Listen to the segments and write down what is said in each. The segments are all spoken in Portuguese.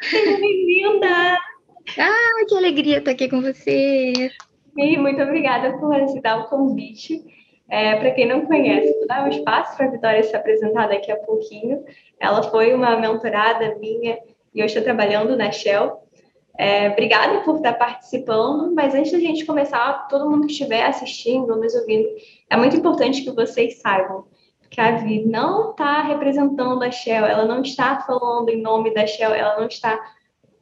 Bem-vinda! Ah, que alegria estar aqui com você! E muito obrigada por aceitar o convite. É, para quem não conhece, vou dar um espaço para a Vitória se apresentar daqui a pouquinho. Ela foi uma mentorada minha e hoje está trabalhando na Shell. É, obrigada por estar participando, mas antes da gente começar, todo mundo que estiver assistindo ou nos ouvindo, é muito importante que vocês saibam que a Vi não está representando a Shell, ela não está falando em nome da Shell, ela não está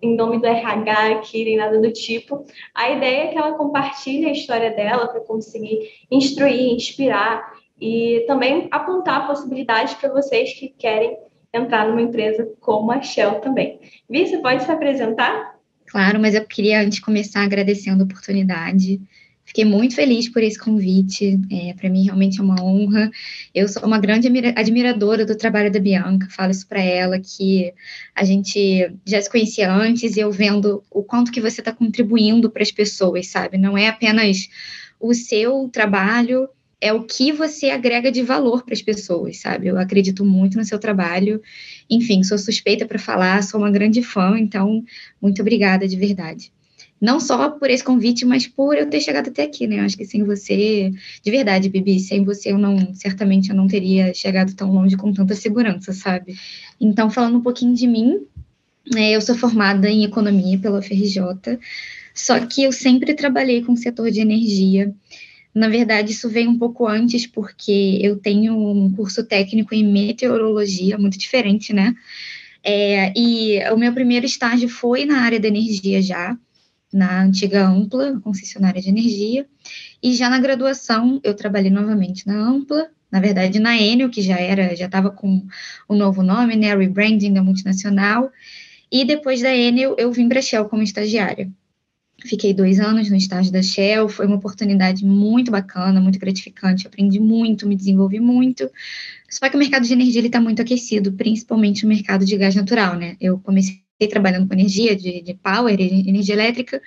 em nome do RH aqui, nem nada do tipo. A ideia é que ela compartilhe a história dela para conseguir instruir, inspirar e também apontar possibilidades para vocês que querem entrar numa empresa como a Shell também. Vi, você pode se apresentar? Claro, mas eu queria antes começar agradecendo a oportunidade. Fiquei muito feliz por esse convite. É, para mim, realmente é uma honra. Eu sou uma grande admiradora do trabalho da Bianca. Falo isso para ela que a gente já se conhecia antes e eu vendo o quanto que você está contribuindo para as pessoas, sabe? Não é apenas o seu trabalho, é o que você agrega de valor para as pessoas, sabe? Eu acredito muito no seu trabalho. Enfim, sou suspeita para falar, sou uma grande fã, então muito obrigada de verdade não só por esse convite, mas por eu ter chegado até aqui, né? Eu acho que sem você, de verdade, Bibi, sem você eu não, certamente eu não teria chegado tão longe com tanta segurança, sabe? Então, falando um pouquinho de mim, né, eu sou formada em economia pela UFRJ, só que eu sempre trabalhei com o setor de energia. Na verdade, isso veio um pouco antes, porque eu tenho um curso técnico em meteorologia, muito diferente, né? É, e o meu primeiro estágio foi na área da energia já na antiga Ampla, concessionária de energia, e já na graduação eu trabalhei novamente na Ampla, na verdade na Enel, que já era, já estava com o novo nome, né, rebranding da multinacional, e depois da Enel eu vim para a Shell como estagiária. Fiquei dois anos no estágio da Shell, foi uma oportunidade muito bacana, muito gratificante, aprendi muito, me desenvolvi muito. Só que o mercado de energia está muito aquecido, principalmente o mercado de gás natural, né? Eu comecei trabalhando com energia, de, de power, energia elétrica,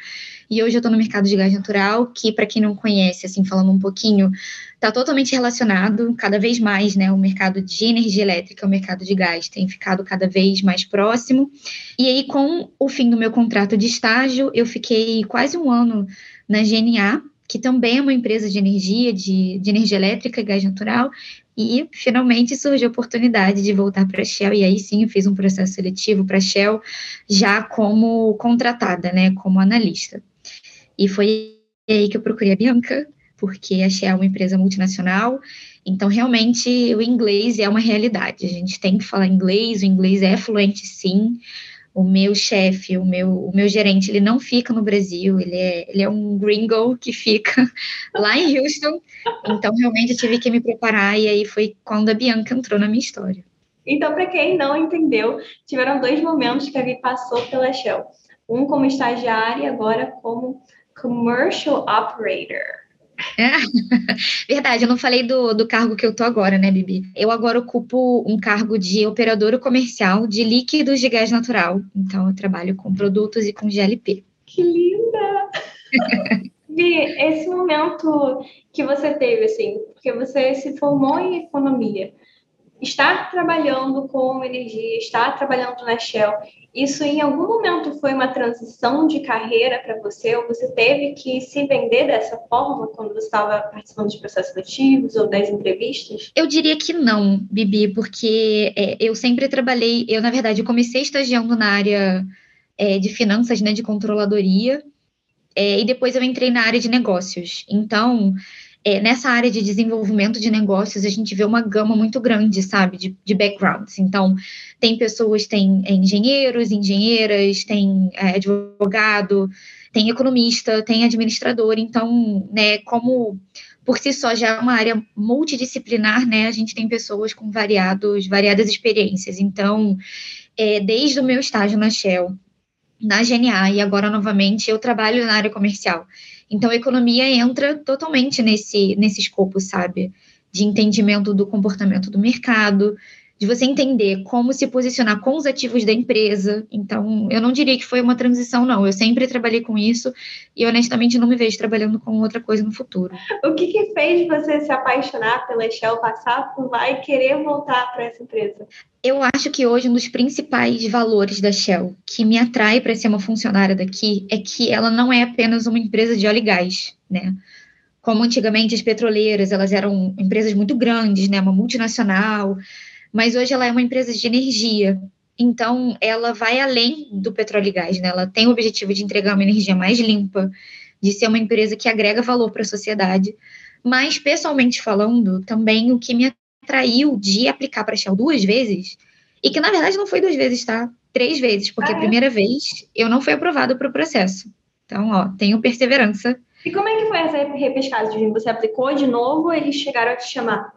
e hoje eu estou no mercado de gás natural, que, para quem não conhece, assim, falando um pouquinho, está totalmente relacionado, cada vez mais, né, o mercado de energia elétrica, o mercado de gás tem ficado cada vez mais próximo, e aí, com o fim do meu contrato de estágio, eu fiquei quase um ano na GNA, que também é uma empresa de energia, de, de energia elétrica e gás natural, e finalmente surgiu a oportunidade de voltar para a Shell, e aí sim eu fiz um processo seletivo para a Shell, já como contratada, né, como analista. E foi aí que eu procurei a Bianca, porque a Shell é uma empresa multinacional, então realmente o inglês é uma realidade. A gente tem que falar inglês, o inglês é fluente sim, o meu chefe, o meu, o meu gerente, ele não fica no Brasil, ele é, ele é um gringo que fica lá em Houston. Então, realmente, eu tive que me preparar, e aí foi quando a Bianca entrou na minha história. Então, para quem não entendeu, tiveram dois momentos que a Vi passou pela Shell. Um como estagiária, agora como commercial operator. É. Verdade, eu não falei do, do cargo que eu tô agora, né, Bibi? Eu agora ocupo um cargo de operadora comercial de líquidos de gás natural. Então, eu trabalho com produtos e com GLP. Que linda! Vi, esse momento que você teve, assim, porque você se formou em economia, estar trabalhando com energia, estar trabalhando na Shell, isso em algum momento foi uma transição de carreira para você, ou você teve que se vender dessa forma quando você estava participando de processos ativos ou das entrevistas? Eu diria que não, Bibi, porque é, eu sempre trabalhei, eu na verdade eu comecei estagiando na área é, de finanças, né, de controladoria, é, e depois eu entrei na área de negócios. Então, é, nessa área de desenvolvimento de negócios, a gente vê uma gama muito grande, sabe, de, de backgrounds. Então, tem pessoas, tem é, engenheiros, engenheiras, tem é, advogado, tem economista, tem administrador. Então, né, como por si só já é uma área multidisciplinar, né, a gente tem pessoas com variados, variadas experiências. Então, é, desde o meu estágio na Shell, na GNA e agora novamente eu trabalho na área comercial. Então, a economia entra totalmente nesse, nesse escopo, sabe? De entendimento do comportamento do mercado, de você entender como se posicionar com os ativos da empresa. Então, eu não diria que foi uma transição, não. Eu sempre trabalhei com isso e, honestamente, não me vejo trabalhando com outra coisa no futuro. O que, que fez você se apaixonar pela Shell, passar por lá e querer voltar para essa empresa? Eu acho que hoje um dos principais valores da Shell que me atrai para ser uma funcionária daqui é que ela não é apenas uma empresa de óleo e gás, né? Como antigamente as petroleiras, elas eram empresas muito grandes, né? Uma multinacional, mas hoje ela é uma empresa de energia. Então, ela vai além do petróleo e gás, né? Ela tem o objetivo de entregar uma energia mais limpa, de ser uma empresa que agrega valor para a sociedade. Mas, pessoalmente falando, também o que me atraiu de aplicar para a Shell duas vezes, e que na verdade não foi duas vezes, tá? Três vezes, porque ah, é? a primeira vez eu não fui aprovado para o processo. Então, ó, tenho perseverança. E como é que foi essa repescagem? Você aplicou de novo ou eles chegaram a te chamar?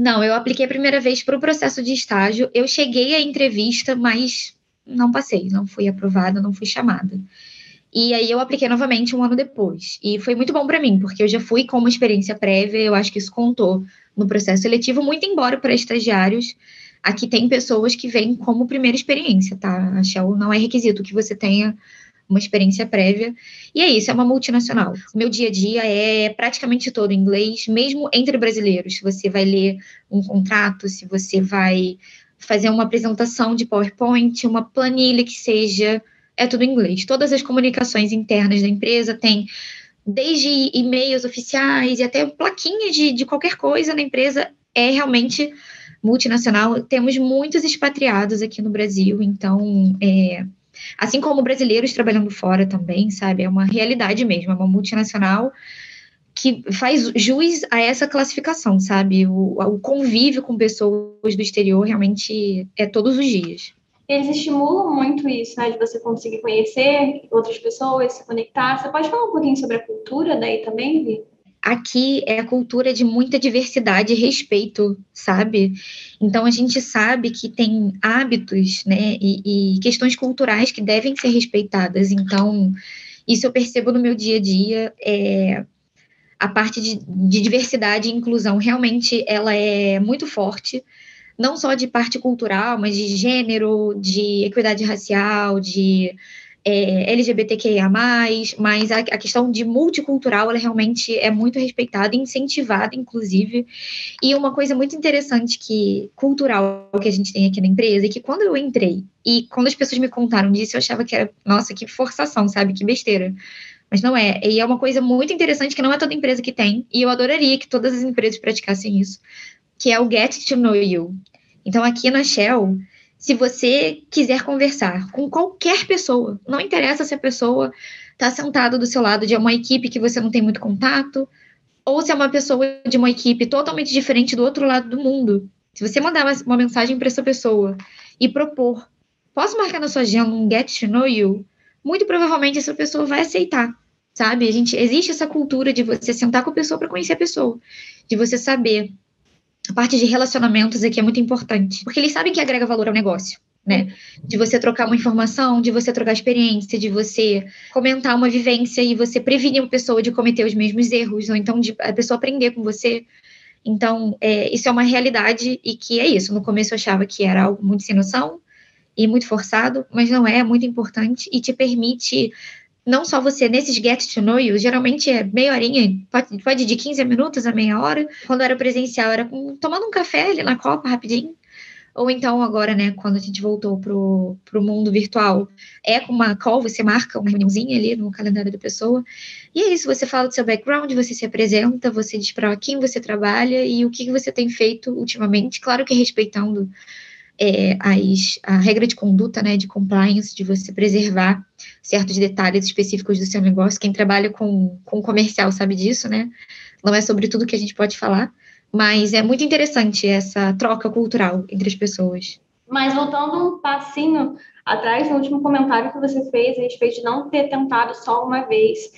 Não, eu apliquei a primeira vez para o processo de estágio. Eu cheguei à entrevista, mas não passei, não fui aprovada, não fui chamada. E aí eu apliquei novamente um ano depois. E foi muito bom para mim, porque eu já fui com uma experiência prévia, eu acho que isso contou no processo seletivo, muito embora para estagiários, aqui tem pessoas que vêm como primeira experiência, tá? A Shell não é requisito que você tenha uma experiência prévia. E é isso, é uma multinacional. O meu dia a dia é praticamente todo inglês, mesmo entre brasileiros. Se você vai ler um contrato, se você vai fazer uma apresentação de PowerPoint, uma planilha que seja, é tudo em inglês. Todas as comunicações internas da empresa têm desde e-mails oficiais e até plaquinhas de, de qualquer coisa na empresa, é realmente multinacional. Temos muitos expatriados aqui no Brasil, então, é, assim como brasileiros trabalhando fora também, sabe? É uma realidade mesmo, é uma multinacional que faz jus a essa classificação, sabe? O, o convívio com pessoas do exterior realmente é todos os dias eles estimulam muito isso, né? De você conseguir conhecer outras pessoas, se conectar. Você pode falar um pouquinho sobre a cultura daí também, Vi? Aqui é a cultura de muita diversidade e respeito, sabe? Então a gente sabe que tem hábitos, né, e, e questões culturais que devem ser respeitadas. Então isso eu percebo no meu dia a dia. É, a parte de, de diversidade e inclusão realmente ela é muito forte não só de parte cultural, mas de gênero, de equidade racial, de é, LGBTQIA+, mas a, a, questão de multicultural, ela realmente é muito respeitada, incentivada, inclusive, e uma coisa muito interessante que, cultural, que a gente tem aqui na empresa, é que quando eu entrei, e quando as pessoas me contaram disso, eu achava que era, nossa, que forçação, sabe, que besteira, mas não é, e é uma coisa muito interessante que não é toda empresa que tem, e eu adoraria que todas as empresas praticassem isso, que é o Get to Know You, então, aqui na Shell, se você quiser conversar com qualquer pessoa, não interessa se a pessoa está sentada do seu lado de uma equipe que você não tem muito contato, ou se é uma pessoa de uma equipe totalmente diferente do outro lado do mundo. Se você mandar uma mensagem para essa pessoa e propor, posso marcar na sua agenda um get to know you? Muito provavelmente essa pessoa vai aceitar, sabe? A gente existe essa cultura de você sentar com a pessoa para conhecer a pessoa, de você saber a parte de relacionamentos aqui é muito importante, porque eles sabem que agrega valor ao negócio. Né? De você trocar uma informação, de você trocar experiência, de você comentar uma vivência e você prevenir uma pessoa de cometer os mesmos erros, ou então de a pessoa aprender com você. Então, é, isso é uma realidade e que é isso. No começo eu achava que era algo muito sem noção e muito forçado, mas não é, é muito importante e te permite não só você, nesses get to know you, geralmente é meia horinha, pode, pode de 15 minutos a meia hora. Quando era presencial, era tomando um café ali na Copa, rapidinho. Ou então agora, né, quando a gente voltou pro, pro mundo virtual, é com uma call, você marca uma reuniãozinha ali no calendário da pessoa. E é isso, você fala do seu background, você se apresenta, você diz para quem você trabalha e o que você tem feito ultimamente. Claro que respeitando é, as, a regra de conduta, né, de compliance, de você preservar certos detalhes específicos do seu negócio. Quem trabalha com, com comercial sabe disso, né? Não é sobre tudo que a gente pode falar, mas é muito interessante essa troca cultural entre as pessoas. Mas voltando um passinho atrás, no último comentário que você fez a respeito de não ter tentado só uma vez,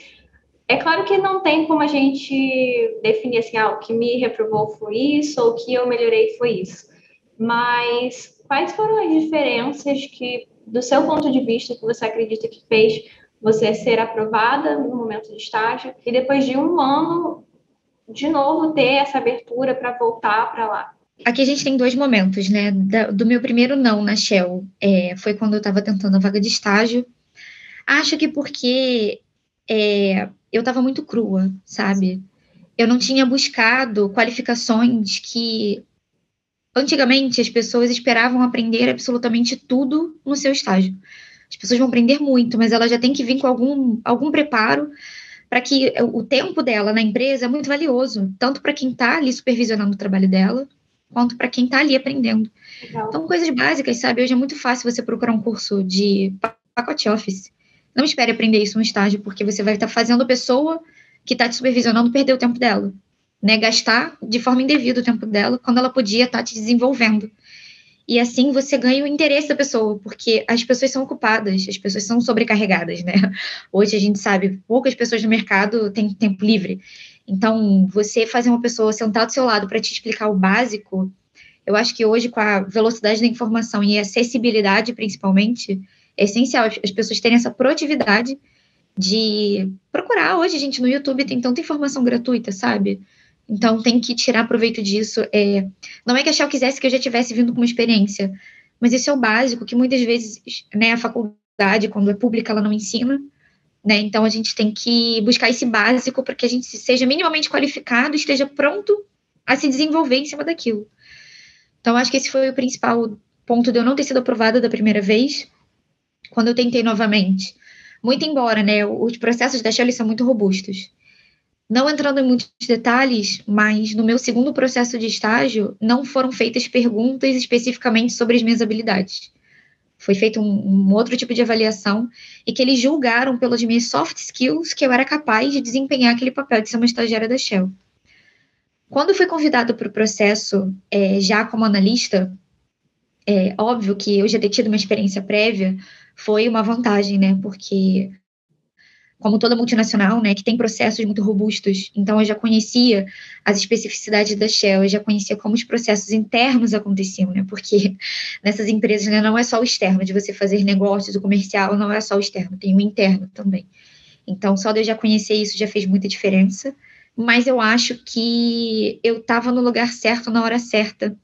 é claro que não tem como a gente definir assim, ah, o que me reprovou foi isso, ou o que eu melhorei foi isso. Mas quais foram as diferenças que, do seu ponto de vista, que você acredita que fez você ser aprovada no momento de estágio e depois de um ano, de novo, ter essa abertura para voltar para lá? aqui a gente tem dois momentos, né? do meu primeiro não na Shell é, foi quando eu estava tentando a vaga de estágio. Acho que porque é, eu estava muito crua, sabe? Eu não tinha buscado qualificações que antigamente as pessoas esperavam aprender absolutamente tudo no seu estágio. As pessoas vão aprender muito, mas ela já tem que vir com algum, algum preparo para que o tempo dela na empresa é muito valioso, tanto para quem está ali supervisionando o trabalho dela, quanto para quem está ali aprendendo. Legal. Então, coisas básicas, sabe? Hoje é muito fácil você procurar um curso de pacote Office. Não espere aprender isso no estágio, porque você vai estar tá fazendo a pessoa que está te supervisionando perder o tempo dela. Né? Gastar de forma indevida o tempo dela, quando ela podia estar tá te desenvolvendo. E assim você ganha o interesse da pessoa, porque as pessoas são ocupadas, as pessoas são sobrecarregadas, né? Hoje a gente sabe, poucas pessoas no mercado têm tempo livre. Então, você fazer uma pessoa sentar do seu lado para te explicar o básico, eu acho que hoje, com a velocidade da informação e acessibilidade, principalmente, é essencial as pessoas terem essa proatividade de procurar. Hoje, gente, no YouTube tem tanta informação gratuita, sabe? Então tem que tirar proveito disso. É, não é que a Shell quisesse que eu já tivesse vindo com uma experiência, mas isso é o básico, que muitas vezes né, a faculdade, quando é pública, ela não ensina. Né? Então a gente tem que buscar esse básico para que a gente seja minimamente qualificado, esteja pronto a se desenvolver em cima daquilo. Então acho que esse foi o principal ponto de eu não ter sido aprovada da primeira vez. Quando eu tentei novamente, muito embora, né, os processos da Shell são muito robustos. Não entrando em muitos detalhes, mas no meu segundo processo de estágio, não foram feitas perguntas especificamente sobre as minhas habilidades. Foi feito um, um, outro tipo de avaliação e que eles julgaram pelas minhas soft skills que eu era capaz de desempenhar aquele papel de ser uma estagiária da Shell. Quando fui convidada para o processo, é, já como analista, é óbvio que eu já ter tido uma experiência prévia foi uma vantagem, né? Porque como toda multinacional, né, que tem processos muito robustos. Então, eu já conhecia as especificidades da Shell, eu já conhecia como os processos internos aconteciam, né, porque nessas empresas né, não é só o externo, de você fazer negócios, o comercial não é só o externo, tem o interno também. Então, só de eu já conhecer isso já fez muita diferença, mas eu acho que eu estava no lugar certo na hora certa,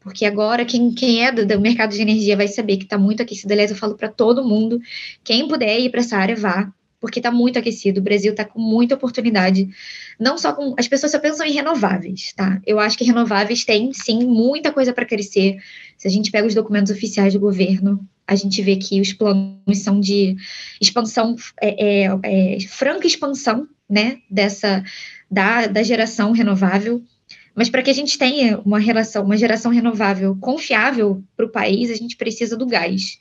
porque agora quem, quem é do, do mercado de energia vai saber que está muito aquecido. Aliás, eu falo para todo mundo: quem puder ir para essa área, vá porque está muito aquecido. O Brasil está com muita oportunidade. Não só com. As pessoas só pensam em renováveis, tá? Eu acho que renováveis tem, sim, muita coisa para crescer. Se a gente pega os documentos oficiais do governo, a gente vê que os planos são de expansão, é, é, é, franca expansão, né, dessa, da, da geração renovável. Mas para que a gente tenha uma relação, uma geração renovável confiável para o país, a gente precisa do gás.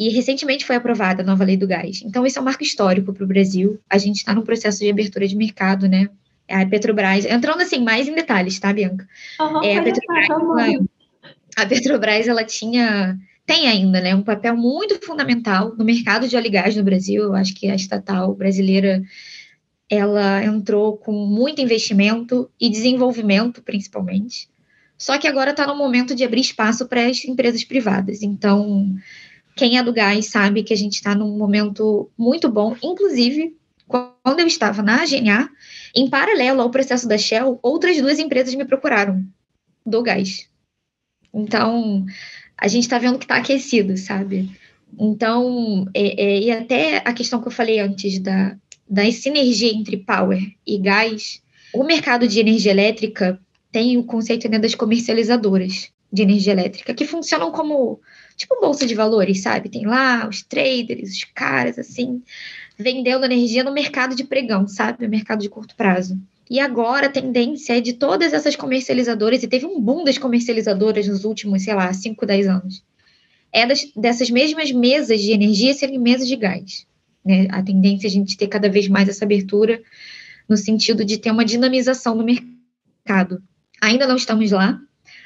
E recentemente foi aprovada a nova lei do gás. Então, isso é um marco histórico para o Brasil. A gente está num processo de abertura de mercado, né? A Petrobras, entrando assim mais em detalhes, tá, Bianca? Uhum, é, a, Petrobras, a Petrobras, ela tinha, tem ainda, né, um papel muito fundamental no mercado de óleo e gás no Brasil. Eu acho que a estatal brasileira, ela entrou com muito investimento e desenvolvimento, principalmente. Só que agora está no momento de abrir espaço para as empresas privadas. Então, quem é do gás sabe que a gente está num momento muito bom. Inclusive, quando eu estava na GNA, em paralelo ao processo da Shell, outras duas empresas me procuraram do gás. Então, a gente está vendo que está aquecido, sabe? Então, é, é, e até a questão que eu falei antes da, da sinergia entre power e gás, o mercado de energia elétrica tem o conceito né, das comercializadoras de energia elétrica, que funcionam como tipo bolsa de valores, sabe? Tem lá os traders, os caras assim, vendendo energia no mercado de pregão, sabe? No mercado de curto prazo. E agora a tendência é de todas essas comercializadoras, e teve um boom das comercializadoras nos últimos, sei lá, 5, 10 anos, é das, dessas mesmas mesas de energia serem mesas de gás. Né? A tendência é a gente ter cada vez mais essa abertura no sentido de ter uma dinamização no mercado. Ainda não estamos lá,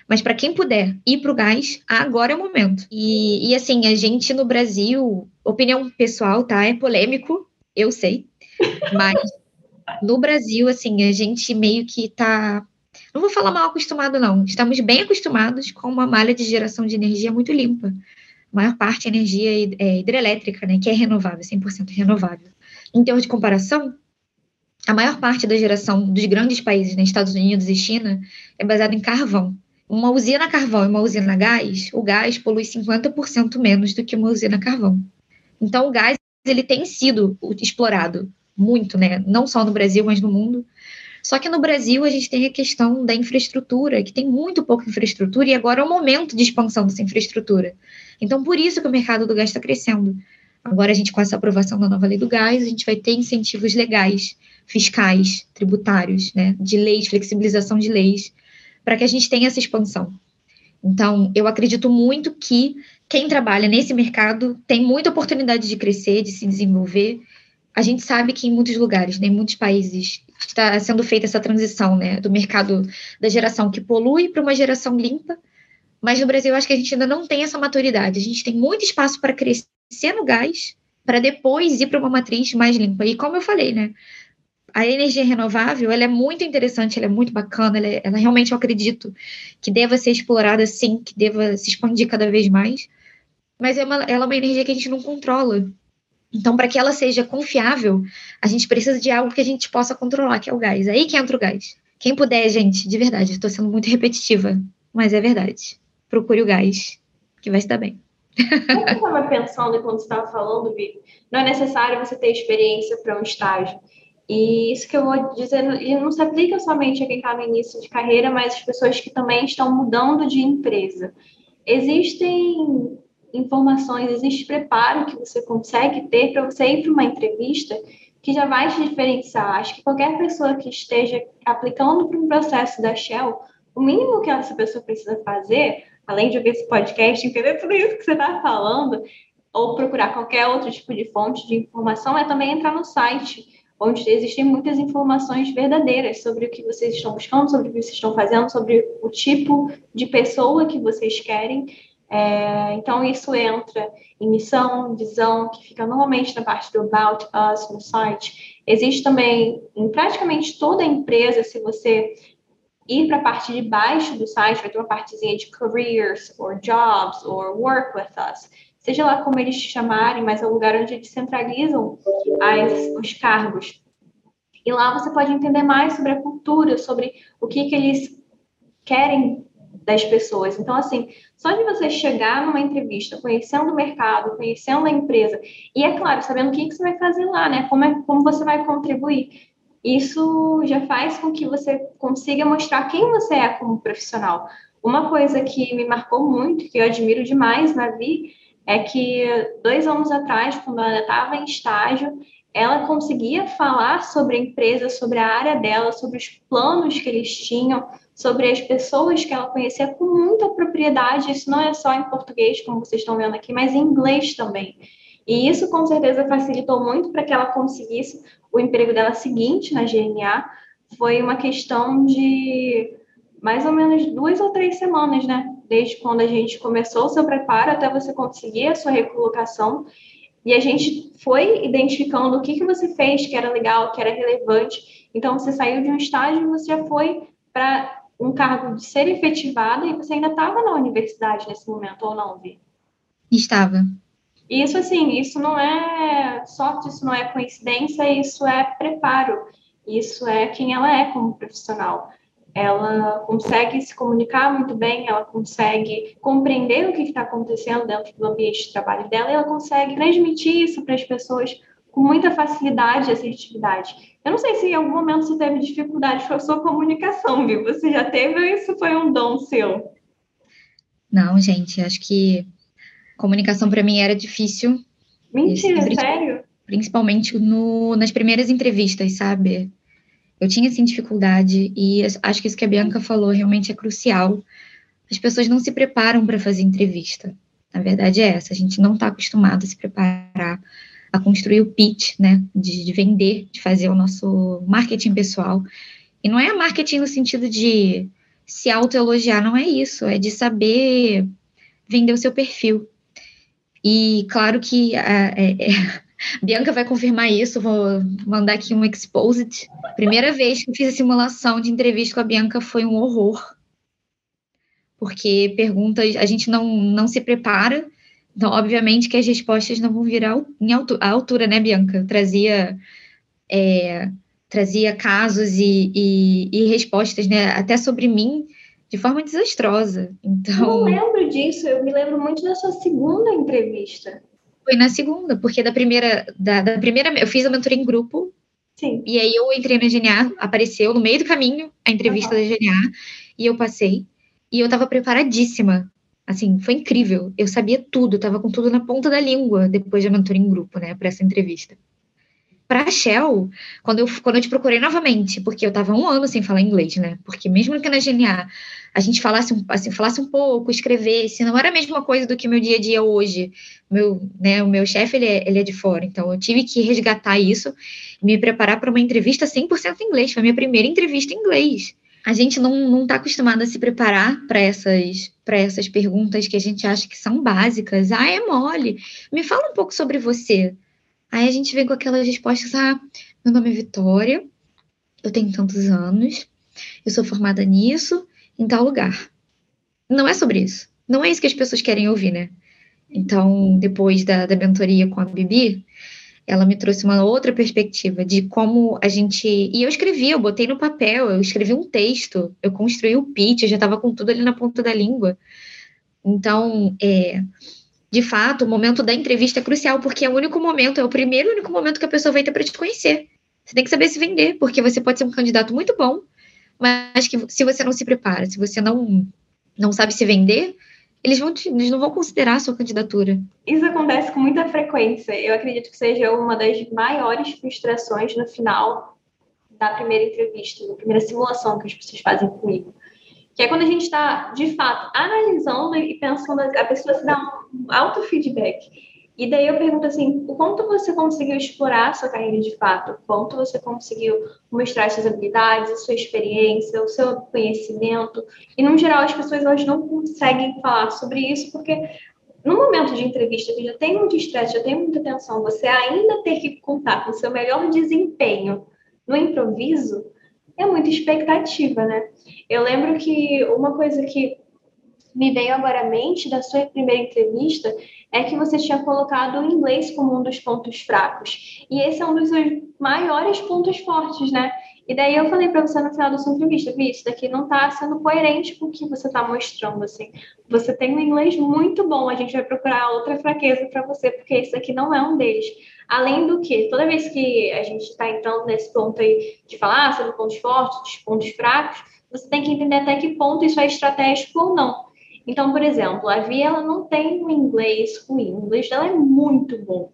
mas para quem puder ir para o gás, agora é o momento. E, e assim, a gente no Brasil, opinião pessoal, tá? É polêmico, eu sei. Mas no Brasil, assim, a gente meio que tá. Não vou falar mal acostumado, não. Estamos bem acostumados com uma malha de geração de energia muito limpa. A maior parte é energia é hidrelétrica, né? Que é renovável, 100% renovável. Em termos de comparação, a maior parte da geração dos grandes países, né, Estados Unidos e China, é baseada em carvão uma usina carvão e uma usina gás, o gás polui 50% menos do que uma usina carvão. Então, o gás ele tem sido explorado muito, né? Não só no Brasil, mas no mundo. Só que no Brasil a gente tem a questão da infraestrutura, que tem muito pouca infraestrutura, e agora é o momento de expansão dessa infraestrutura. Então, por isso que o mercado do gás está crescendo. Agora, a gente, com essa aprovação da nova lei do gás, a gente vai ter incentivos legais, fiscais, tributários, né, de leis, flexibilização de leis, para que a gente tenha essa expansão. Então, eu acredito muito que quem trabalha nesse mercado tem muita oportunidade de crescer, de se desenvolver. A gente sabe que em muitos lugares, né, em muitos países, está sendo feita essa transição né, do mercado da geração que polui para uma geração limpa. Mas no Brasil, eu acho que a gente ainda não tem essa maturidade. A gente tem muito espaço para crescer no gás, para depois ir para uma matriz mais limpa. E como eu falei, né? A energia renovável, ela é muito interessante, ela é muito bacana, ela, é, ela realmente eu acredito que deva ser explorada sim, que deva se expandir cada vez mais. Mas é uma, ela é uma energia que a gente não controla. Então, para que ela seja confiável, a gente precisa de algo que a gente possa controlar, que é o gás. Aí que entra o gás. Quem puder, gente, de verdade, estou sendo muito repetitiva, mas é verdade. Procure o gás, que vai estar bem. Como eu estava pensando você estava falando, Vivi, não é necessário você ter experiência para um estágio. E isso que eu vou dizer, e não se aplica somente a quem está no início de carreira, mas as pessoas que também estão mudando de empresa. Existem informações, existe preparo que você consegue ter para você ir para uma entrevista que já vai te diferenciar. Acho que qualquer pessoa que esteja aplicando para um processo da Shell, o mínimo que essa pessoa precisa fazer além de ouvir esse podcast, entender tudo isso que você está falando, ou procurar qualquer outro tipo de fonte de informação, é também entrar no site, onde existem muitas informações verdadeiras sobre o que vocês estão buscando, sobre o que vocês estão fazendo, sobre o tipo de pessoa que vocês querem. É, então, isso entra em missão, visão, que fica normalmente na parte do About Us no site. Existe também em praticamente toda empresa, se você ir para a parte de baixo do site, vai ter uma partezinha de careers, or jobs, or work with us. Seja lá como eles chamarem, mas é o lugar onde eles centralizam as, os cargos. E lá você pode entender mais sobre a cultura, sobre o que, que eles querem das pessoas. Então, assim, só de você chegar numa entrevista, conhecendo o mercado, conhecendo a empresa, e é claro, sabendo o que, que você vai fazer lá, né? Como, é, como você vai contribuir isso já faz com que você consiga mostrar quem você é como profissional. Uma coisa que me marcou muito, que eu admiro demais na Vi, é que dois anos atrás, quando ela estava em estágio, ela conseguia falar sobre a empresa, sobre a área dela, sobre os planos que eles tinham, sobre as pessoas que ela conhecia com muita propriedade. Isso não é só em português, como vocês estão vendo aqui, mas em inglês também. E isso com certeza facilitou muito para que ela conseguisse o emprego dela seguinte na GNA. Foi uma questão de mais ou menos duas ou três semanas, né? Desde quando a gente começou o seu preparo até você conseguir a sua recolocação. E a gente foi identificando o que, que você fez que era legal, que era relevante. Então, você saiu de um estágio e você já foi para um cargo de ser efetivada e você ainda estava na universidade nesse momento, ou não, Vi? Estava. Isso, assim, isso não é sorte, isso não é coincidência, isso é preparo, isso é quem ela é como profissional. Ela consegue se comunicar muito bem, ela consegue compreender o que está acontecendo dentro do ambiente de trabalho dela e ela consegue transmitir isso para as pessoas com muita facilidade e assertividade. Eu não sei se em algum momento você teve dificuldade com a sua comunicação, viu? Você já teve ou isso foi um dom seu? Não, gente, acho que comunicação para mim era difícil. Mentira, Isso, sério? Principalmente no, nas primeiras entrevistas, sabe? Eu tinha, assim, dificuldade e acho que isso que a Bianca falou realmente é crucial. As pessoas não se preparam para fazer entrevista. Na verdade é essa, a gente não está acostumado a se preparar, a construir o pitch, né, de, de vender, de fazer o nosso marketing pessoal. E não é marketing no sentido de se autoelogiar, não é isso, é de saber vender o seu perfil. E claro que a, é, é, Bianca vai confirmar isso, vou mandar aqui um exposit. Primeira vez que eu fiz a simulação de entrevista com a Bianca foi um horror. Porque perguntas, a gente não, não se prepara, então, obviamente, que as respostas não vão virar em altura, a altura, né, Bianca? Eu trazia, é, trazia casos e, e, e respostas, né, até sobre mim, de forma desastrosa. Então, eu não lembro disso, eu me lembro muito da sua segunda entrevista. Foi na segunda, porque da primeira, da, da primeira, eu fiz a mentoria em grupo. Sim. E aí eu entrei na GNA, apareceu no meio do caminho a entrevista uhum. da GNA, e eu passei. E eu tava preparadíssima. Assim, foi incrível. Eu sabia tudo, eu tava com tudo na ponta da língua depois da mentoria em grupo, né, para essa entrevista para a Shell, quando eu, quando eu te procurei novamente, porque eu estava um ano sem falar inglês, né? Porque mesmo que na GNA a gente falasse um, assim, falasse um pouco, escrevesse, não era a mesma coisa do que meu dia a dia hoje. Meu, né, o meu chefe, ele, é, ele é de fora, então eu tive que resgatar isso e me preparar para uma entrevista 100% em inglês. Foi a minha primeira entrevista em inglês. A gente não está acostumado a se preparar para essas, essas perguntas que a gente acha que são básicas. Ah, é mole. Me fala um pouco sobre você. Aí a gente vem com aquelas respostas: ah, meu nome é Vitória, eu tenho tantos anos, eu sou formada nisso, em tal lugar. Não é sobre isso. Não é isso que as pessoas querem ouvir, né? Então, depois da, da mentoria com a Bibi, ela me trouxe uma outra perspectiva de como a gente. E eu escrevi, eu botei no papel, eu escrevi um texto, eu construí o pitch, eu já estava com tudo ali na ponta da língua. Então, é, de fato, o momento da entrevista é crucial, porque é o único momento, é o primeiro único momento que a pessoa vai ter para te conhecer. Você tem que saber se vender, porque você pode ser um candidato muito bom, mas que se você não se prepara, se você não, não sabe se vender, eles, vão te, eles não vão considerar a sua candidatura. Isso acontece com muita frequência. Eu acredito que seja uma das maiores frustrações no final da primeira entrevista, da primeira simulação que as pessoas fazem comigo que é quando a gente está, de fato, analisando e pensando, a pessoa se dá um auto-feedback. E daí eu pergunto assim, o quanto você conseguiu explorar a sua carreira de fato? O quanto você conseguiu mostrar suas habilidades, a sua experiência, o seu conhecimento? E, no geral, as pessoas hoje não conseguem falar sobre isso porque no momento de entrevista que já tem muito estresse, já tem muita tensão, você ainda ter que contar com o seu melhor desempenho no improviso, é muita expectativa, né? Eu lembro que uma coisa que me veio agora à mente da sua primeira entrevista é que você tinha colocado o inglês como um dos pontos fracos. E esse é um dos seus maiores pontos fortes, né? E daí eu falei para você no final da sua entrevista, Vi, isso daqui não está sendo coerente com o que você está mostrando, assim. Você tem um inglês muito bom, a gente vai procurar outra fraqueza para você, porque isso aqui não é um deles. Além do que, toda vez que a gente está entrando nesse ponto aí de falar sobre pontos fortes, pontos fracos, você tem que entender até que ponto isso é estratégico ou não. Então, por exemplo, a Via ela não tem um inglês ruim, o inglês dela é muito bom.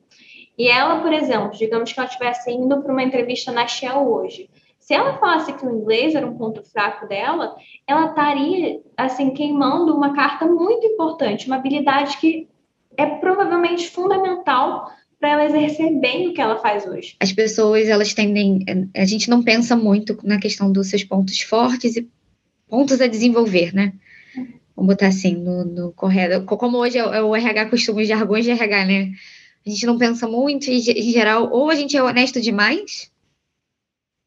E ela, por exemplo, digamos que ela estivesse indo para uma entrevista na Shell hoje. Se ela falasse que o inglês era um ponto fraco dela, ela estaria assim queimando uma carta muito importante, uma habilidade que é provavelmente fundamental para ela exercer bem o que ela faz hoje. As pessoas, elas tendem, a gente não pensa muito na questão dos seus pontos fortes e pontos a desenvolver, né? Vamos botar assim, no, no correto. Como hoje é, é o RH costuma, os jargões de RH, né? A gente não pensa muito, em geral, ou a gente é honesto demais,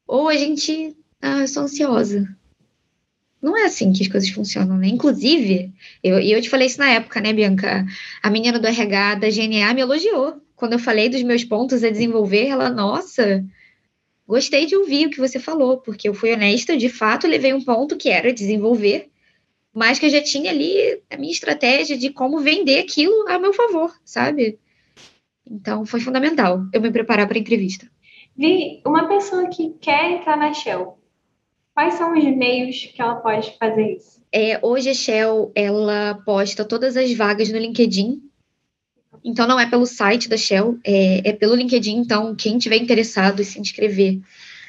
ou a gente, ah, eu sou ansiosa. Não é assim que as coisas funcionam, né? Inclusive, eu, e eu te falei isso na época, né, Bianca? A menina do RH da GNA me elogiou quando eu falei dos meus pontos a desenvolver, ela, nossa, gostei de ouvir o que você falou, porque eu fui honesta, de fato, levei um ponto que era desenvolver, mas que eu já tinha ali a minha estratégia de como vender aquilo a meu favor, sabe? Então, foi fundamental eu me preparar para a entrevista. Vi, uma pessoa que quer entrar na Shell, quais são os meios que ela pode fazer isso? É, hoje a Shell, ela posta todas as vagas no LinkedIn, então, não é pelo site da Shell, é, é pelo LinkedIn. Então, quem tiver interessado em se inscrever,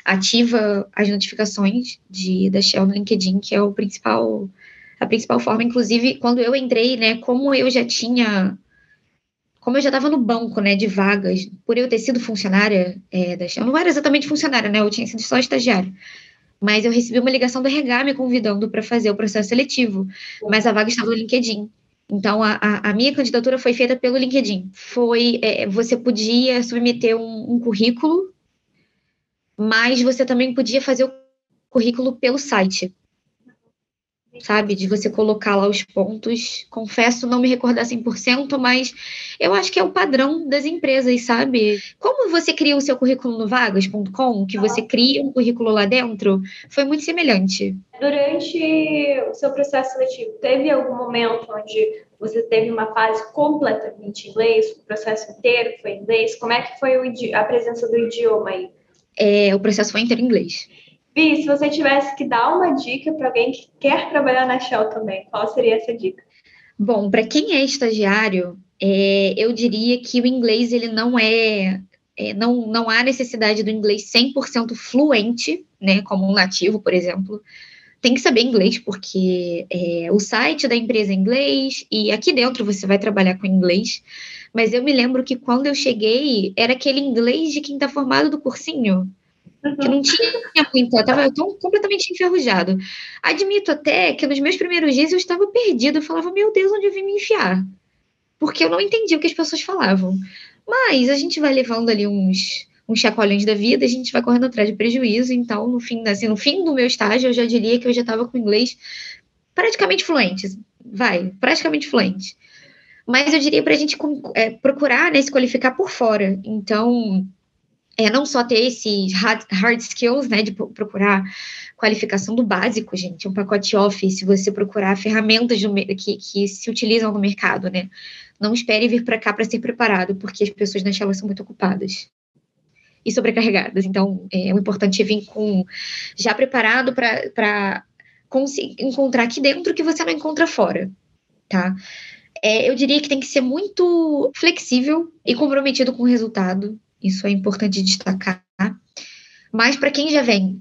ativa as notificações de, da Shell no LinkedIn, que é o principal, a principal forma. Inclusive, quando eu entrei, né, como eu já tinha como eu já estava no banco, né, de vagas, por eu ter sido funcionária é, da Shell, não era exatamente funcionária, né, eu tinha sido só estagiária, mas eu recebi uma ligação do RH me convidando para fazer o processo seletivo, mas a vaga estava no LinkedIn. Então, a, a, minha candidatura foi feita pelo LinkedIn. Foi, é, você podia submeter um, um, currículo, mas você também podia fazer o currículo pelo site. Sabe? De você colocar lá os pontos. Confesso não me recordar 100%, mas eu acho que é o padrão das empresas, sabe? Como você cria o seu currículo no vagas.com, que você cria um currículo lá dentro, foi muito semelhante. Durante o seu processo seletivo, teve algum momento onde você teve uma fase completamente em inglês, o processo inteiro foi em inglês? Como é que foi a presença do idioma aí? É, o processo foi inteiro em inglês. Vi, se você tivesse que dar uma dica para alguém que quer trabalhar na Shell também, qual seria essa dica? Bom, para quem é estagiário, é, eu diria que o inglês ele não é, é, não, não há necessidade do inglês 100% fluente, né, como um nativo, por exemplo. Tem que saber inglês, porque é, o site da empresa é inglês, e aqui dentro você vai trabalhar com inglês. Mas eu me lembro que quando eu cheguei, era aquele inglês de quem está formado do cursinho que não tinha muito, eu estava tão completamente enferrujado. Admito até que nos meus primeiros dias eu estava perdida, eu falava, meu Deus, onde eu vim me enfiar? Porque eu não entendia o que as pessoas falavam. Mas a gente vai levando ali uns, uns chacoalhões da vida, a gente vai correndo atrás de prejuízo, então no fim, assim, no fim do meu estágio eu já diria que eu já estava com inglês praticamente fluente, vai, praticamente fluente. Mas eu diria para a gente é, procurar né, se qualificar por fora. Então, é não só ter esses hard, hard skills, né, de procurar qualificação do básico, gente, um pacote Office, se você procurar ferramentas que, que se utilizam no mercado, né, não espere vir para cá para ser preparado, porque as pessoas na Shell são muito ocupadas e sobrecarregadas, então é, é importante vir com já preparado para encontrar aqui dentro o que você não encontra fora, tá? É, eu diria que tem que ser muito flexível e comprometido com o resultado, isso é importante destacar. Mas para quem já vem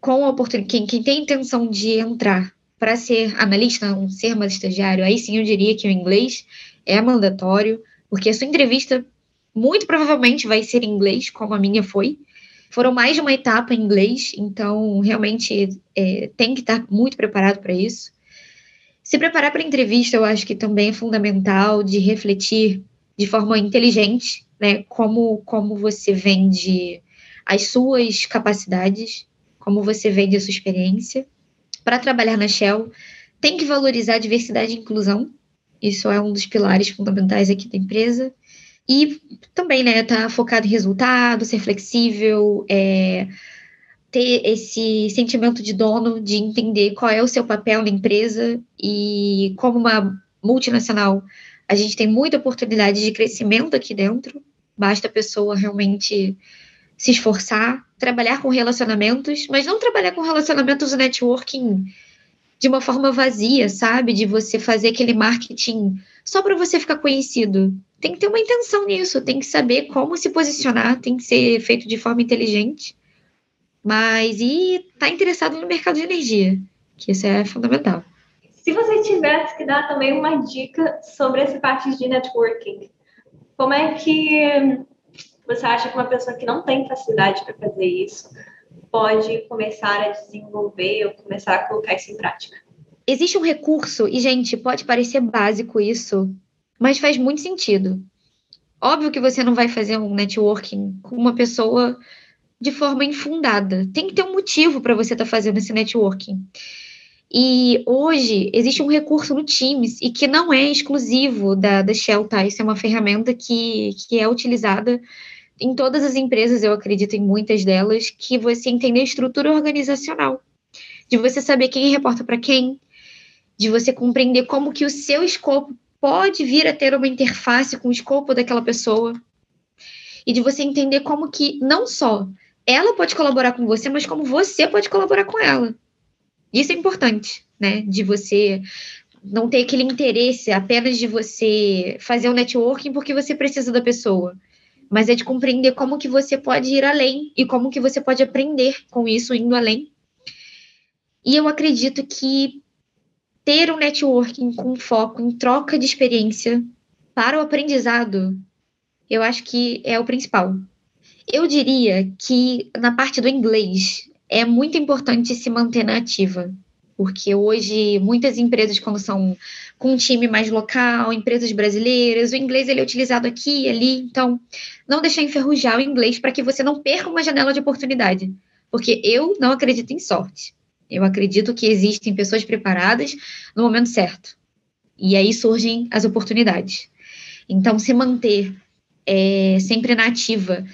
com a oportunidade, quem, quem tem intenção de entrar para ser analista, não ser mais estagiário, aí sim eu diria que o inglês é mandatório, porque a sua entrevista muito provavelmente vai ser em inglês, como a minha foi. Foram mais de uma etapa em inglês, então realmente é, tem que estar muito preparado para isso. Se preparar para a entrevista, eu acho que também é fundamental de refletir de forma inteligente né? Como, como você vende as suas capacidades, como você vende a sua experiência. Para trabalhar na Shell, tem que valorizar a diversidade e inclusão. Isso é um dos pilares fundamentais aqui da empresa. E também, né, tá focado em resultado, ser flexível, é, ter esse sentimento de dono, de entender qual é o seu papel na empresa e como uma multinacional, a gente tem muita oportunidade de crescimento aqui dentro. Basta a pessoa realmente se esforçar, trabalhar com relacionamentos, mas não trabalhar com relacionamentos networking de uma forma vazia, sabe? De você fazer aquele marketing só para você ficar conhecido. Tem que ter uma intenção nisso, tem que saber como se posicionar, tem que ser feito de forma inteligente. Mas e tá interessado no mercado de energia, que isso é fundamental. Se você tivesse que dar também uma dica sobre essa parte de networking, como é que você acha que uma pessoa que não tem facilidade para fazer isso pode começar a desenvolver ou começar a colocar isso em prática? Existe um recurso, e, gente, pode parecer básico isso, mas faz muito sentido. Óbvio que você não vai fazer um networking com uma pessoa de forma infundada. Tem que ter um motivo para você estar tá fazendo esse networking. E hoje existe um recurso no Teams e que não é exclusivo da, da Shell, tá? Isso é uma ferramenta que, que é utilizada em todas as empresas, eu acredito em muitas delas, que você entender a estrutura organizacional, de você saber quem reporta para quem, de você compreender como que o seu escopo pode vir a ter uma interface com o escopo daquela pessoa, e de você entender como que não só ela pode colaborar com você, mas como você pode colaborar com ela. Isso é importante, né? De você não ter aquele interesse apenas de você fazer o um networking porque você precisa da pessoa, mas é de compreender como que você pode ir além e como que você pode aprender com isso indo além. E eu acredito que ter um networking com foco em troca de experiência para o aprendizado, eu acho que é o principal. Eu diria que na parte do inglês, é muito importante se manter na ativa, porque hoje muitas empresas, quando são com um time mais local, empresas brasileiras, o inglês ele é utilizado aqui e ali, então não deixar enferrujar o inglês para que você não perca uma janela de oportunidade, porque eu não acredito em sorte. Eu acredito que existem pessoas preparadas no momento certo. E aí surgem as oportunidades. Então, se manter é, sempre nativa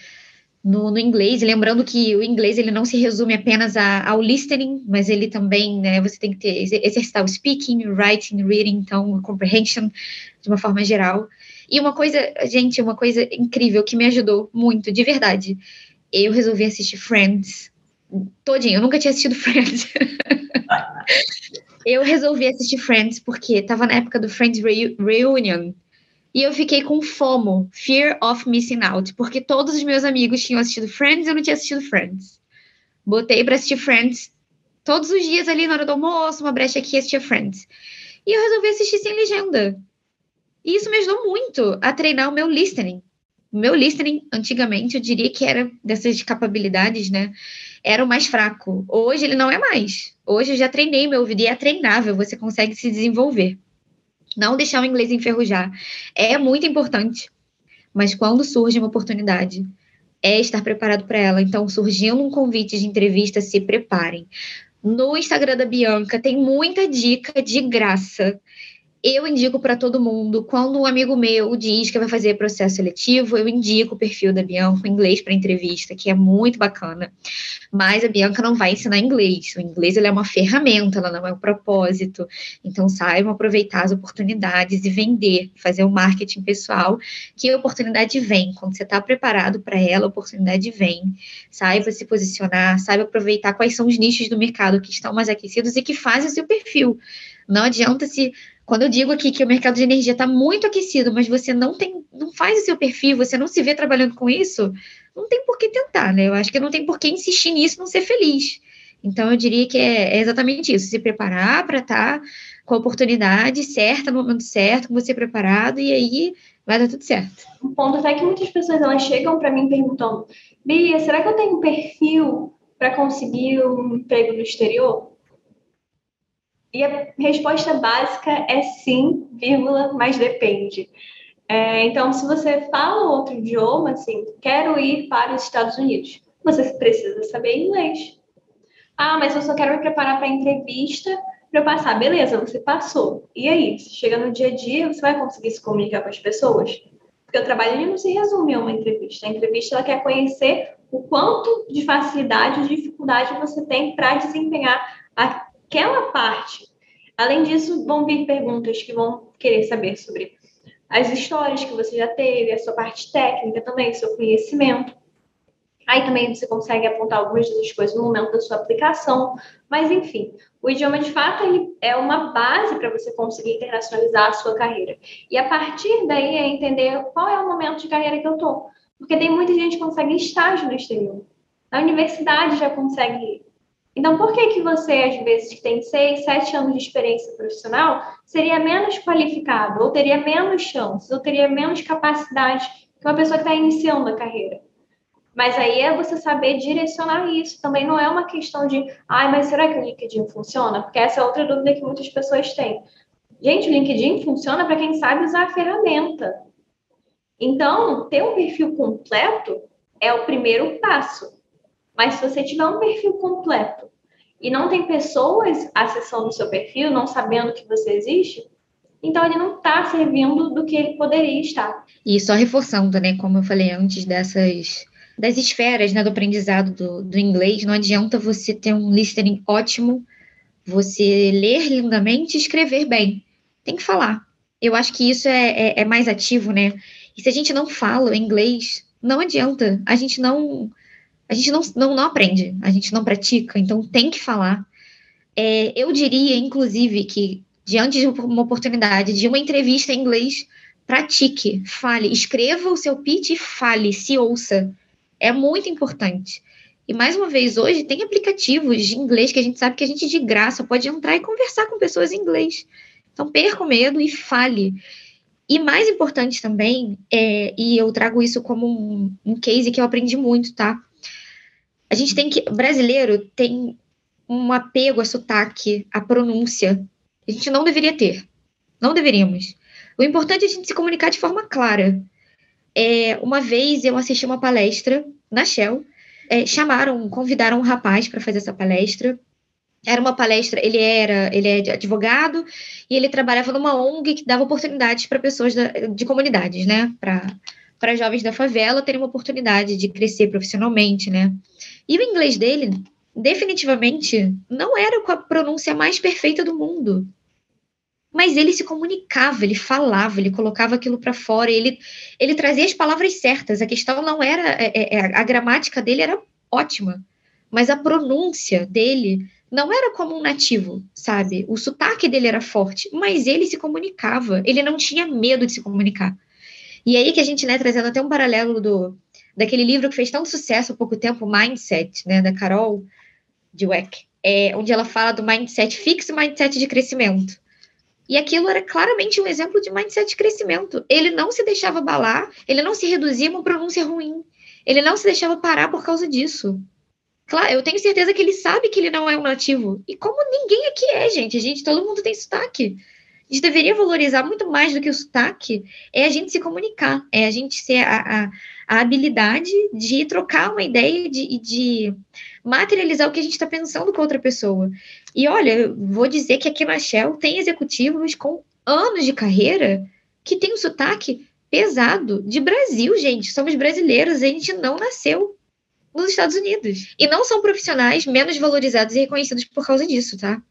no, no, inglês, lembrando que o inglês ele não se resume apenas a, ao listening, mas ele também, né, você tem que ter, exercitar o speaking, writing, reading, então, comprehension, de uma forma geral. E uma coisa, gente, uma coisa incrível que me ajudou muito, de verdade, eu resolvi assistir Friends todinho, eu nunca tinha assistido Friends. eu resolvi assistir Friends porque estava na época do Friends Reunion, e eu fiquei com FOMO, Fear of Missing Out, porque todos os meus amigos tinham assistido Friends e eu não tinha assistido Friends. Botei para assistir Friends todos os dias ali na hora do almoço, uma brecha aqui, assistia Friends. E eu resolvi assistir sem legenda. E isso me ajudou muito a treinar o meu listening. O meu listening, antigamente, eu diria que era dessas capabilidades, né? Era o mais fraco. Hoje ele não é mais. Hoje eu já treinei meu ouvido e é treinável, você consegue se desenvolver. Não deixar o inglês enferrujar é muito importante. Mas quando surge uma oportunidade, é estar preparado para ela. Então, surgindo um convite de entrevista, se preparem. No Instagram da Bianca tem muita dica de graça eu indico para todo mundo, quando um amigo meu diz que vai fazer processo seletivo, eu indico o perfil da Bianca, inglês para entrevista, que é muito bacana. Mas a Bianca não vai ensinar inglês. O inglês é uma ferramenta, ela não é um propósito. Então, saibam aproveitar as oportunidades e vender, fazer o um marketing pessoal, que a oportunidade vem. Quando você está preparado para ela, a oportunidade vem. Saiba se posicionar, saiba aproveitar quais são os nichos do mercado que estão mais aquecidos e que fazem o seu perfil. Não adianta se quando eu digo aqui que o mercado de energia está muito aquecido, mas você não tem, não faz o seu perfil, você não se vê trabalhando com isso, não tem por que tentar, né? Eu acho que não tem por que insistir nisso, não ser feliz. Então eu diria que é, é exatamente isso, se preparar para estar tá com a oportunidade certa, no momento certo, com você preparado, e aí vai dar tudo certo. Um ponto até que muitas pessoas elas chegam para mim perguntando, Bia, será que eu tenho um perfil para conseguir um emprego no exterior? E a resposta básica é sim, vírgula, mas depende. É, então, se você fala outro idioma, assim, quero ir para os Estados Unidos, você precisa saber inglês. Ah, mas eu só quero me preparar para a entrevista para eu passar. Beleza, você passou. E aí? Chega no dia a dia, você vai conseguir se comunicar com as pessoas? Porque o trabalho não se resume a uma entrevista. A entrevista ela quer conhecer o quanto de facilidade ou dificuldade você tem para desempenhar aquela parte. Além disso, vão vir perguntas que vão querer saber sobre as histórias que você já teve, a sua parte técnica também, seu conhecimento. Aí também você consegue apontar algumas dessas coisas no momento da sua aplicação. Mas, enfim, o idioma de fato é uma base para você conseguir internacionalizar a sua carreira. E a partir daí é entender qual é o momento de carreira que eu estou. Porque tem muita gente que consegue estágio no exterior. A universidade já consegue então, por que que você, às vezes, que tem seis, sete anos de experiência profissional, seria menos qualificado, ou teria menos chances, ou teria menos capacidade que uma pessoa que está iniciando a carreira? Mas aí é você saber direcionar isso. Também não é uma questão de, ai, mas será que o LinkedIn funciona? Porque essa é outra dúvida que muitas pessoas têm. Gente, o LinkedIn funciona para quem sabe usar a ferramenta. Então, ter um perfil completo é o primeiro passo. Mas se você tiver um perfil completo e não tem pessoas acessando o seu perfil, não sabendo que você existe, então ele não está servindo do que ele poderia estar. E só reforçando, né, como eu falei antes, dessas das esferas né, do aprendizado do, do inglês, não adianta você ter um listening ótimo, você ler lindamente e escrever bem. Tem que falar. Eu acho que isso é, é, é mais ativo, né? E se a gente não fala inglês, não adianta. A gente não a gente não, não, não aprende, a gente não pratica, então tem que falar. É, eu diria, inclusive, que diante de uma oportunidade, de uma entrevista em inglês, pratique, fale, escreva o seu pitch e fale, se ouça. É muito importante. E mais uma vez, hoje tem aplicativos de inglês que a gente sabe que a gente de graça pode entrar e conversar com pessoas em inglês. Então, perca o medo e fale. E mais importante também, é, e eu trago isso como um, um case que eu aprendi muito, tá? A gente tem que. Brasileiro tem um apego a sotaque, a pronúncia. A gente não deveria ter. Não deveríamos. O importante é a gente se comunicar de forma clara. É, uma vez eu assisti uma palestra na Shell. É, chamaram, convidaram um rapaz para fazer essa palestra. era uma palestra, ele era, ele é advogado e ele trabalhava numa ONG que dava oportunidades para pessoas da, de comunidades, né? Para jovens da favela terem uma oportunidade de crescer profissionalmente, né? E o inglês dele, definitivamente, não era com a pronúncia mais perfeita do mundo. Mas ele se comunicava, ele falava, ele colocava aquilo para fora, ele, ele trazia as palavras certas. A questão não era. É, é, é, a gramática dele era ótima, mas a pronúncia dele não era como um nativo, sabe? O sotaque dele era forte, mas ele se comunicava, ele não tinha medo de se comunicar. E aí que a gente, né, trazendo até um paralelo do daquele livro que fez tanto sucesso há pouco tempo, Mindset, né, da Carol Dweck, é, onde ela fala do mindset fixo e mindset de crescimento. E aquilo era claramente um exemplo de mindset de crescimento. Ele não se deixava abalar, ele não se reduzia a uma pronúncia ruim. Ele não se deixava parar por causa disso. Claro, eu tenho certeza que ele sabe que ele não é um nativo. E como ninguém aqui é, gente. A gente, todo mundo tem sotaque. A gente deveria valorizar muito mais do que o sotaque, é a gente se comunicar, é a gente ter a, a, a habilidade de trocar uma ideia e de, de, materializar o que a gente está pensando com outra pessoa. E olha, vou dizer que aqui na Shell tem executivos com anos de carreira que tem um sotaque pesado de Brasil, gente. Somos brasileiros, a gente não nasceu nos Estados Unidos. E não são profissionais menos valorizados e reconhecidos por causa disso, tá?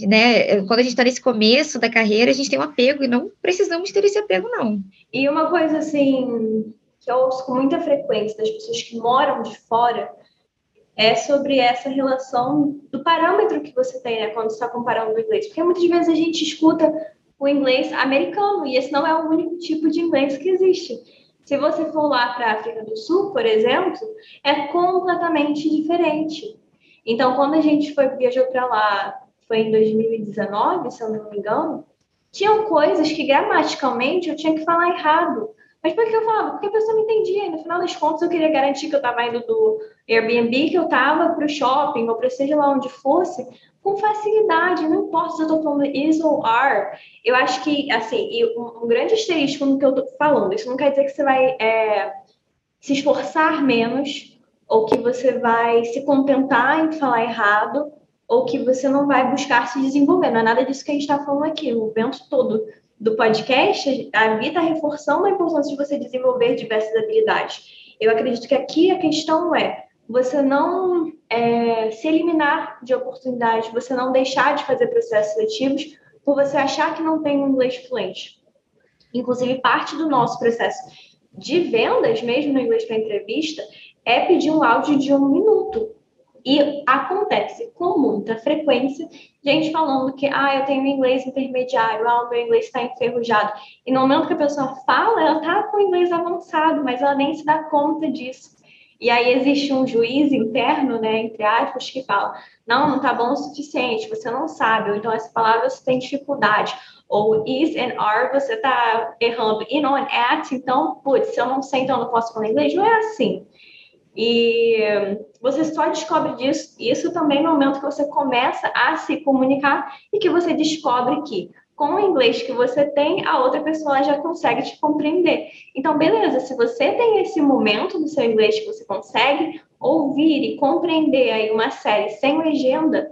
Né? Quando a gente está nesse começo da carreira, a gente tem um apego e não precisamos ter esse apego, não. E uma coisa assim que eu ouço com muita frequência das pessoas que moram de fora é sobre essa relação do parâmetro que você tem né, quando está comparando o inglês. Porque muitas vezes a gente escuta o inglês americano e esse não é o único tipo de inglês que existe. Se você for lá para a África do Sul, por exemplo, é completamente diferente. Então, quando a gente foi viajou para lá, foi em 2019, se eu não me engano, tinham coisas que gramaticalmente eu tinha que falar errado. Mas por que eu falava? Porque a pessoa não entendia. E no final das contas, eu queria garantir que eu estava indo do Airbnb, que eu estava para o shopping, ou para seja lá onde fosse, com facilidade, não importa se eu estou falando is ou are. Eu acho que, assim, um, um grande asterisco no que eu estou falando, isso não quer dizer que você vai é, se esforçar menos, ou que você vai se contentar em falar errado, ou que você não vai buscar se desenvolver. Não é nada disso que a gente está falando aqui. O vento todo do podcast, a Bia está reforçando a importância de você desenvolver diversas habilidades. Eu acredito que aqui a questão é você não é, se eliminar de oportunidades, você não deixar de fazer processos seletivos por você achar que não tem um inglês fluente. Inclusive, parte do nosso processo de vendas, mesmo no inglês para entrevista, é pedir um áudio de um minuto. E acontece com muita frequência gente falando que ah, eu tenho inglês intermediário, ah, o meu inglês está enferrujado. E no momento que a pessoa fala, ela está com inglês avançado, mas ela nem se dá conta disso. E aí existe um juiz interno, né, entre aspas, que fala: não, não está bom o suficiente, você não sabe, ou então essa palavra você tem dificuldade, ou is and are você está errando, in on at, então, putz, se eu não sei, então eu não posso falar inglês. Não é assim. E você só descobre disso, isso também no momento que você começa a se comunicar e que você descobre que com o inglês que você tem, a outra pessoa já consegue te compreender. Então, beleza, se você tem esse momento do seu inglês que você consegue ouvir e compreender aí uma série sem legenda,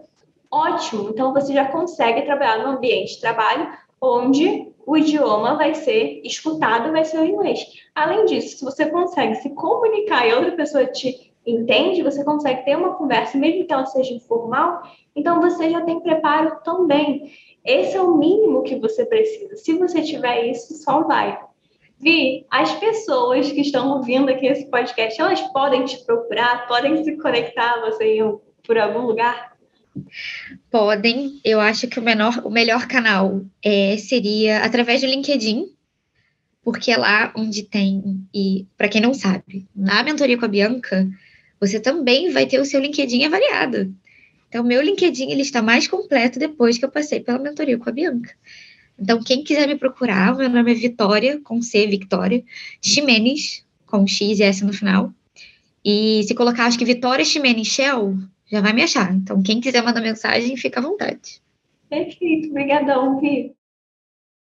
ótimo. Então, você já consegue trabalhar no ambiente de trabalho onde o idioma vai ser escutado, vai ser o inglês. Além disso, se você consegue se comunicar e outra pessoa te entende, você consegue ter uma conversa, mesmo que ela seja informal, então você já tem preparo também. Esse é o mínimo que você precisa. Se você tiver isso, só vai. Vi, as pessoas que estão ouvindo aqui esse podcast, elas podem te procurar, podem se conectar a você por algum lugar? Podem. Eu acho que o, menor, o melhor canal é, seria através do LinkedIn, porque é lá onde tem. E para quem não sabe, na mentoria com a Bianca, você também vai ter o seu LinkedIn avaliado. Então, meu LinkedIn ele está mais completo depois que eu passei pela mentoria com a Bianca. Então, quem quiser me procurar, meu nome é Vitória, com C, Victoria, Ximenes, com X e S no final. E se colocar, acho que Vitória Ximenes Shell, já vai me achar. Então, quem quiser mandar mensagem, fica à vontade. Perfeito, obrigadão, Vi.